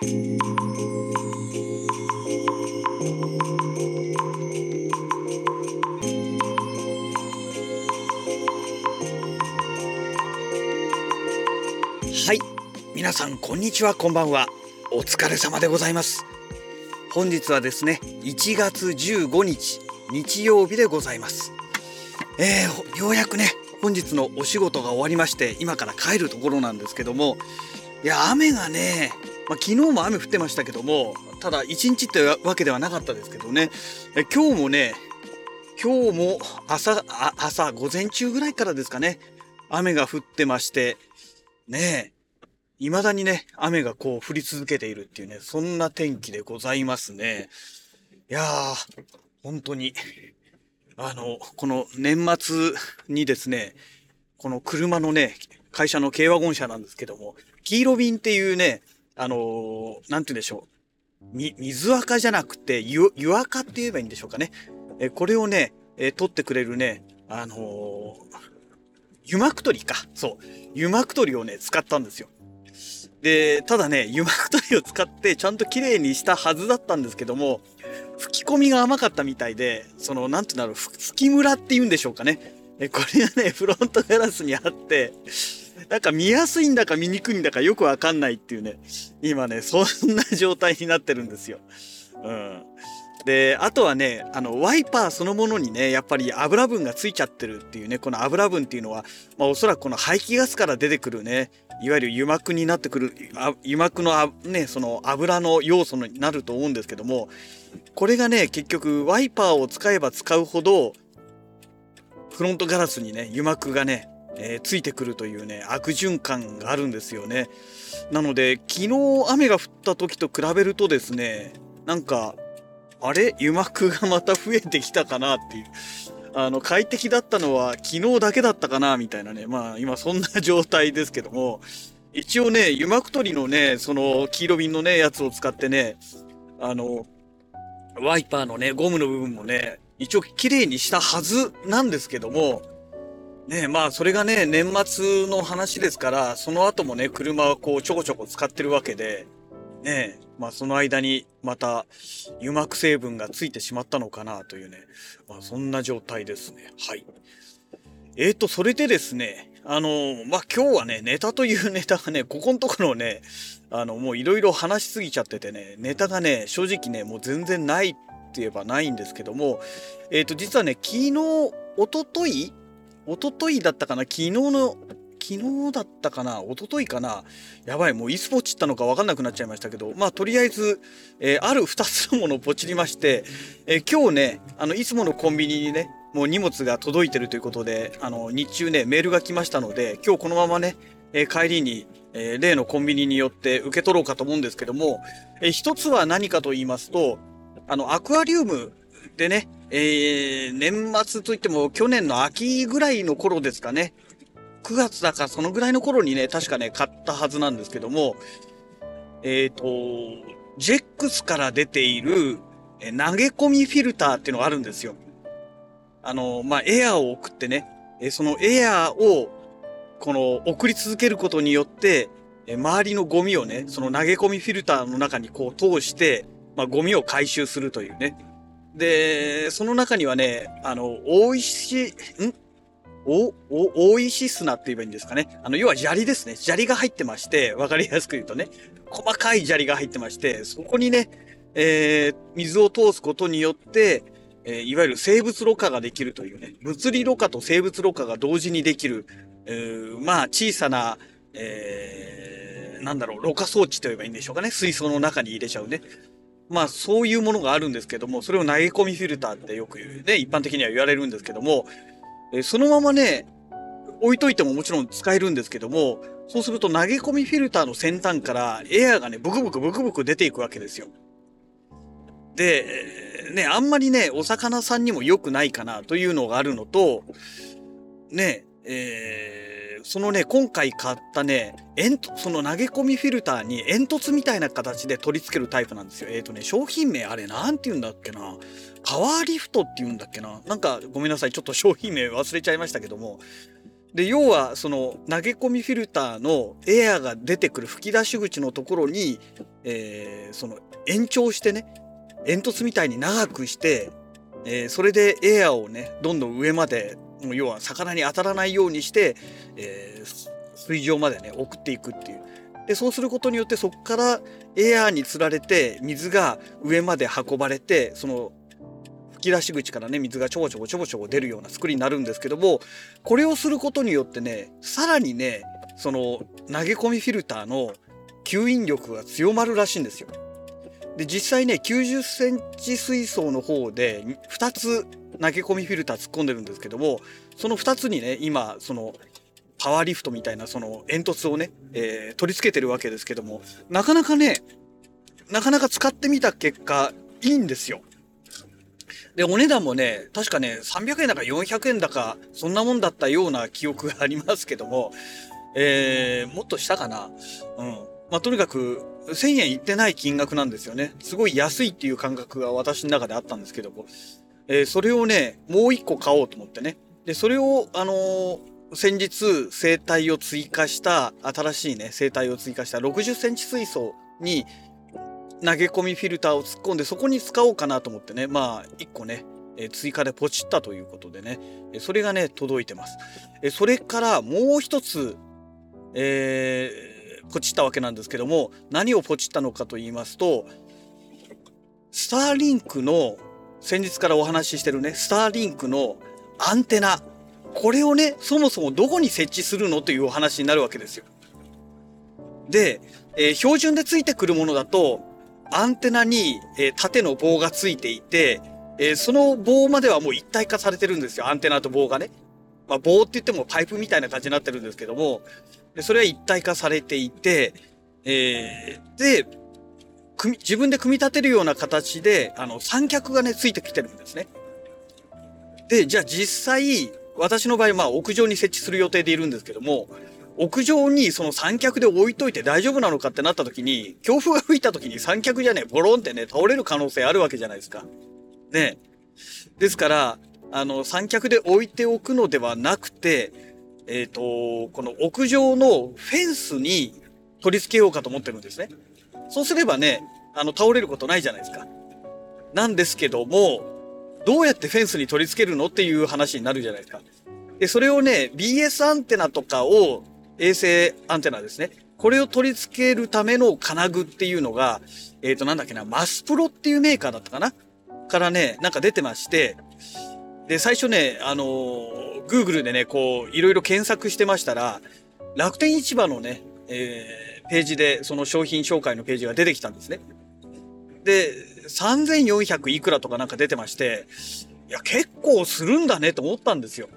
はい。皆さんこんにちはこんばんは。お疲れ様でございます。本日はですね1月15日日曜日でございます。えー、ようやくね本日のお仕事が終わりまして今から帰るところなんですけどもいや雨がね、まあ、昨日も雨降ってましたけどもただ一日ってわけではなかったですけどね。え今日もね今日も朝朝午前中ぐらいからですかね雨が降ってましてねえ未だにね雨がこう降り続けているっていうねそんな天気でございますね。いやー本当にあの、この年末にですね、この車のね、会社の軽ワゴン車なんですけども、黄色瓶っていうね、あのー、なんて言うんでしょう。み、水垢じゃなくて、湯、湯垢って言えばいいんでしょうかね。え、これをね、え、取ってくれるね、あのー、油膜取りか。そう。油膜取りをね、使ったんですよ。で、ただね、油膜取りを使ってちゃんと綺麗にしたはずだったんですけども、吹き込みが甘かったみたいで、その、なんて言うんだろう、吹きムラって言うんでしょうかね。え、これがね、フロントガラスにあって、なんか見やすいんだか見にくいんだかよくわかんないっていうね、今ね、そんな状態になってるんですよ。うん。で、あとはね、あの、ワイパーそのものにね、やっぱり油分がついちゃってるっていうね、この油分っていうのは、まあおそらくこの排気ガスから出てくるね、いわゆる油膜になってくる、油膜のあね、その油の要素になると思うんですけども、これがね、結局ワイパーを使えば使うほど、フロントガラスにね、油膜がね、えー、ついてくるというね、悪循環があるんですよね。なので、昨日雨が降った時と比べるとですね、なんか、あれ？油膜がまた増えてきたかなっていう。あの、快適だったのは昨日だけだったかなみたいなね。まあ、今そんな状態ですけども、一応ね、油膜取りのね、その黄色瓶のね、やつを使ってね、あの、ワイパーのね、ゴムの部分もね、一応綺麗にしたはずなんですけども、ねまあそれがね、年末の話ですから、その後もね、車はこうちょこちょこ使ってるわけで、ねまあその間にまた油膜成分がついてしまったのかなというね、まあそんな状態ですね。はい。えーと、それでですね、あの、まあ、今日はね、ネタというネタがね、ここのところね、あの、もういろいろ話しすぎちゃっててね、ネタがね、正直ね、もう全然ないって言えばないんですけども、えっ、ー、と、実はね、昨日、おとといおとといだったかな昨日の、昨日だったかな一昨日かな。やばい、もういつポチったのかわかんなくなっちゃいましたけど、まあ、とりあえず、えー、ある2つのものをポチりまして、えー、今日ね、あの、いつものコンビニにね、もう荷物が届いてるということで、あの、日中ね、メールが来ましたので、今日このままね、えー、帰りに、え、例のコンビニによって受け取ろうかと思うんですけども、えー、一つは何かと言いますと、あの、アクアリウムでね、えー、年末といっても去年の秋ぐらいの頃ですかね。9月だかそのぐらいの頃にね、確かね、買ったはずなんですけども、えっ、ー、と、ジェックスから出ている、え投げ込みフィルターっていうのがあるんですよ。あの、まあ、エアーを送ってね、えそのエアーを、この、送り続けることによって、え周りのゴミをね、その投げ込みフィルターの中にこう通して、まあ、ゴミを回収するというね。で、その中にはね、あの、大石、ん？お、お、大石砂って言えばいいんですかね。あの、要は砂利ですね。砂利が入ってまして、わかりやすく言うとね、細かい砂利が入ってまして、そこにね、えー、水を通すことによって、えー、いわゆる生物ろ過ができるというね、物理ろ過と生物ろ過が同時にできる、えー、まあ、小さな、えー、なんだろう、ろ過装置と言えばいいんでしょうかね。水槽の中に入れちゃうね。まあ、そういうものがあるんですけども、それを投げ込みフィルターってよくね、一般的には言われるんですけども、え、そのままね、置いといてももちろん使えるんですけども、そうすると投げ込みフィルターの先端からエアがね、ブクブクブクブク出ていくわけですよ。で、ね、あんまりね、お魚さんにも良くないかなというのがあるのと、ね、えー、そのね、今回買ったね、煙その投げ込みフィルターに煙突みたいな形で取り付けるタイプなんですよ。えっ、ー、とね、商品名あれなんて言うんだっけな。パワーリフトって言うんだっけな。なんかごめんなさい。ちょっと商品名忘れちゃいましたけども。で要はその投げ込みフィルターのエアが出てくる吹き出し口のところに、えー、その延長してね煙突みたいに長くして、えー、それでエアをねどんどん上まで要は魚に当たらないようにして、えー、水上までね送っていくっていう。でそうすることによってそこからエアーにつられて水が上まで運ばれてその吹き出し口からね水がちょこちょこちょこちょこ出るような作りになるんですけどもこれをすることによってねさらにねその投げ込みフィルターの吸引力が強まるらしいんですよ。で実際ね90センチ水槽の方で2つ投げ込みフィルター突っ込んでるんですけどもその2つにね今そのパワーリフトみたいなその煙突をね、えー、取り付けてるわけですけどもなかなかねなかなか使ってみた結果いいんですよ。で、お値段もね、確かね、300円だか400円だか、そんなもんだったような記憶がありますけども、えー、もっとしたかな？うん。まあ、とにかく、1000円いってない金額なんですよね。すごい安いっていう感覚が私の中であったんですけども、えー、それをね、もう一個買おうと思ってね。で、それを、あのー、先日、生体を追加した、新しいね、生体を追加した60センチ水槽に、投げ込みフィルターを突っ込んでそこに使おうかなと思ってねまあ1個ねえ追加でポチったということでねえそれがね届いてますえそれからもう一つ、えー、ポチったわけなんですけども何をポチったのかと言いますとスターリンクの先日からお話ししてるねスターリンクのアンテナこれをねそもそもどこに設置するのというお話になるわけですよ。で、えー、標準でついてくるものだとアンテナに、えー、縦の棒がついていて、えー、その棒まではもう一体化されてるんですよ。アンテナと棒がね。まあ、棒って言ってもパイプみたいな感じになってるんですけども、でそれは一体化されていて、えー、で、組自分で組み立てるような形で、あの、三脚がね、ついてきてるんですね。で、じゃあ実際、私の場合、まあ、屋上に設置する予定でいるんですけども、屋上にその三脚で置いといて大丈夫なのかってなった時に、強風が吹いた時に三脚じゃね、ボロンってね、倒れる可能性あるわけじゃないですか。ね。ですから、あの、三脚で置いておくのではなくて、えっ、ー、と、この屋上のフェンスに取り付けようかと思ってるんですね。そうすればね、あの、倒れることないじゃないですか。なんですけども、どうやってフェンスに取り付けるのっていう話になるじゃないですか。で、それをね、BS アンテナとかを衛星アンテナですね。これを取り付けるための金具っていうのが、えっ、ー、と、なんだっけな、マスプロっていうメーカーだったかな？からね、なんか出てまして、で、最初ね、あのー、Google でね、こう、いろいろ検索してましたら、楽天市場のね、えー、ページで、その商品紹介のページが出てきたんですね。で、3400いくらとかなんか出てまして、いや、結構するんだねと思ったんですよ。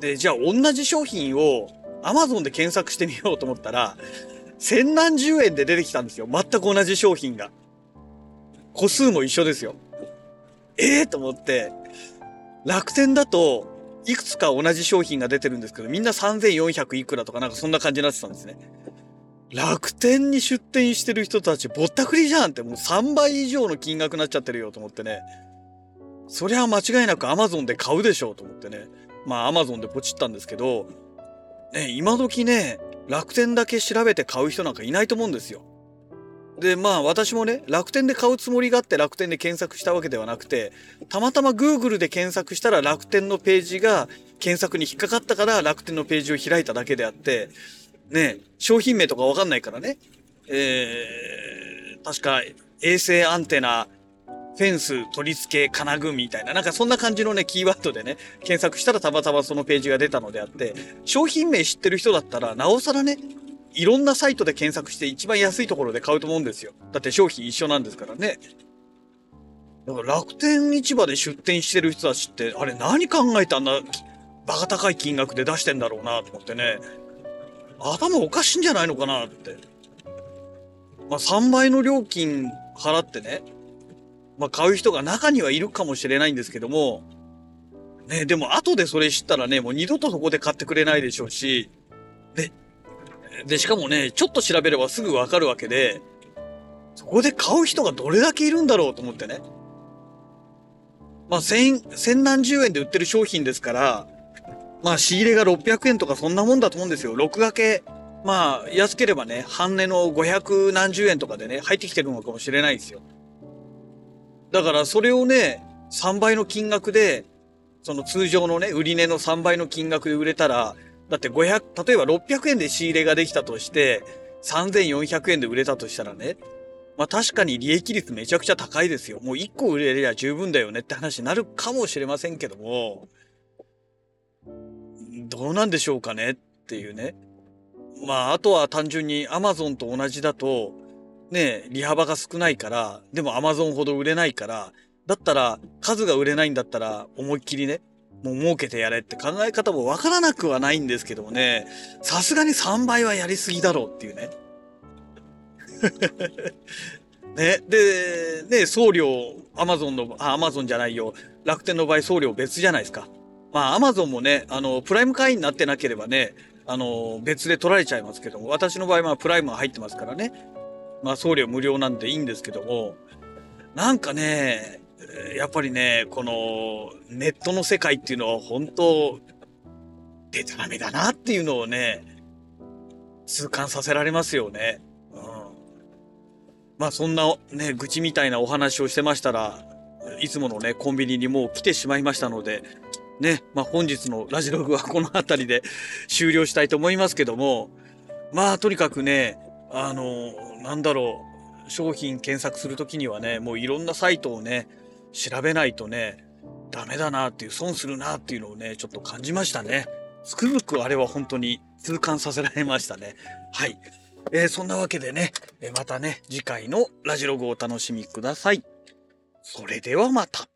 で、じゃあ同じ商品をアマゾンで検索してみようと思ったら、千何十円で出てきたんですよ。全く同じ商品が。個数も一緒ですよ。ええー、と思って、楽天だと、いくつか同じ商品が出てるんですけど、みんな3400いくらとかなんかそんな感じになってたんですね。楽天に出店してる人たちぼったくりじゃんってもう3倍以上の金額になっちゃってるよと思ってね。そりゃ間違いなく Amazon で買うでしょうと思ってね。まあ Amazon でポチったんですけど、ね、今時ね、楽天だけ調べて買う人なんかいないと思うんですよ。で、まあ私もね、楽天で買うつもりがあって楽天で検索したわけではなくて、たまたま Google で検索したら楽天のページが検索に引っかかったから楽天のページを開いただけであって、ね、商品名とかわかんないからね、えー、確か衛星アンテナフェンス取り付け金具みたいな、なんかそんな感じのね、キーワードでね、検索したらたまたまそのページが出たのであって、商品名知ってる人だったら、なおさらね、いろんなサイトで検索して一番安いところで買うと思うんですよ。だって商品一緒なんですからね。だから楽天市場で出店してる人たちって、あれ何考えてあんなバカ高い金額で出してんだろうなと思ってね。頭おかしいんじゃないのかなって。まあ3倍の料金払ってね、まあ、買う人が中にはいるかもしれないんですけども、ね、でも後でそれ知ったらね、もう二度とそこで買ってくれないでしょうし、で、しかもね、ちょっと調べればすぐわかるわけで、そこで買う人がどれだけいるんだろうと思ってね。まあ、千、千何十円で売ってる商品ですから、まあ仕入れが600円とかそんなもんだと思うんですよ。6掛け、まあ安ければね、半値の500何十円とかでね、入ってきてるのかもしれないですよ。だからそれをね、3倍の金額で、その通常のね、売り値の3倍の金額で売れたら、だって500、例えば600円で仕入れができたとして、3400円で売れたとしたらね、まあ確かに利益率めちゃくちゃ高いですよ。もう1個売れりゃ十分だよねって話になるかもしれませんけども、どうなんでしょうかねっていうね。まああとは単純に Amazon と同じだと、ね、利幅が少ないから、でも Amazon ほど売れないから、だったら数が売れないんだったら思いっきりね、もう儲けてやれって考え方もわからなくはないんですけどもね、さすがに3倍はやりすぎだろうっていうね。ね、で、ね、送料、アマゾンの、あ、アマゾンじゃないよ。楽天の場合送料別じゃないですか。まあ、アマゾンもね、あの、プライム会員になってなければね、あの、別で取られちゃいますけども、私の場合はプライムが入ってますからね。まあ、送料無料なんでいいんですけども、なんかね、やっぱりね、このネットの世界っていうのは本当、デタラメだなっていうのをね、痛感させられますよね。うん。まあそんなね、愚痴みたいなお話をしてましたら、いつものね、コンビニにもう来てしまいましたので、ね、まあ本日のラジログはこの辺りで 終了したいと思いますけども、まあとにかくね、あの、なんだろう、商品検索するときにはね、もういろんなサイトをね、調べないとね、ダメだなっていう、損するなっていうのをね、ちょっと感じましたね。つくづくあれは本当に痛感させられましたね。はい。えー、そんなわけでね、またね、次回のラジログをお楽しみください。それではまた。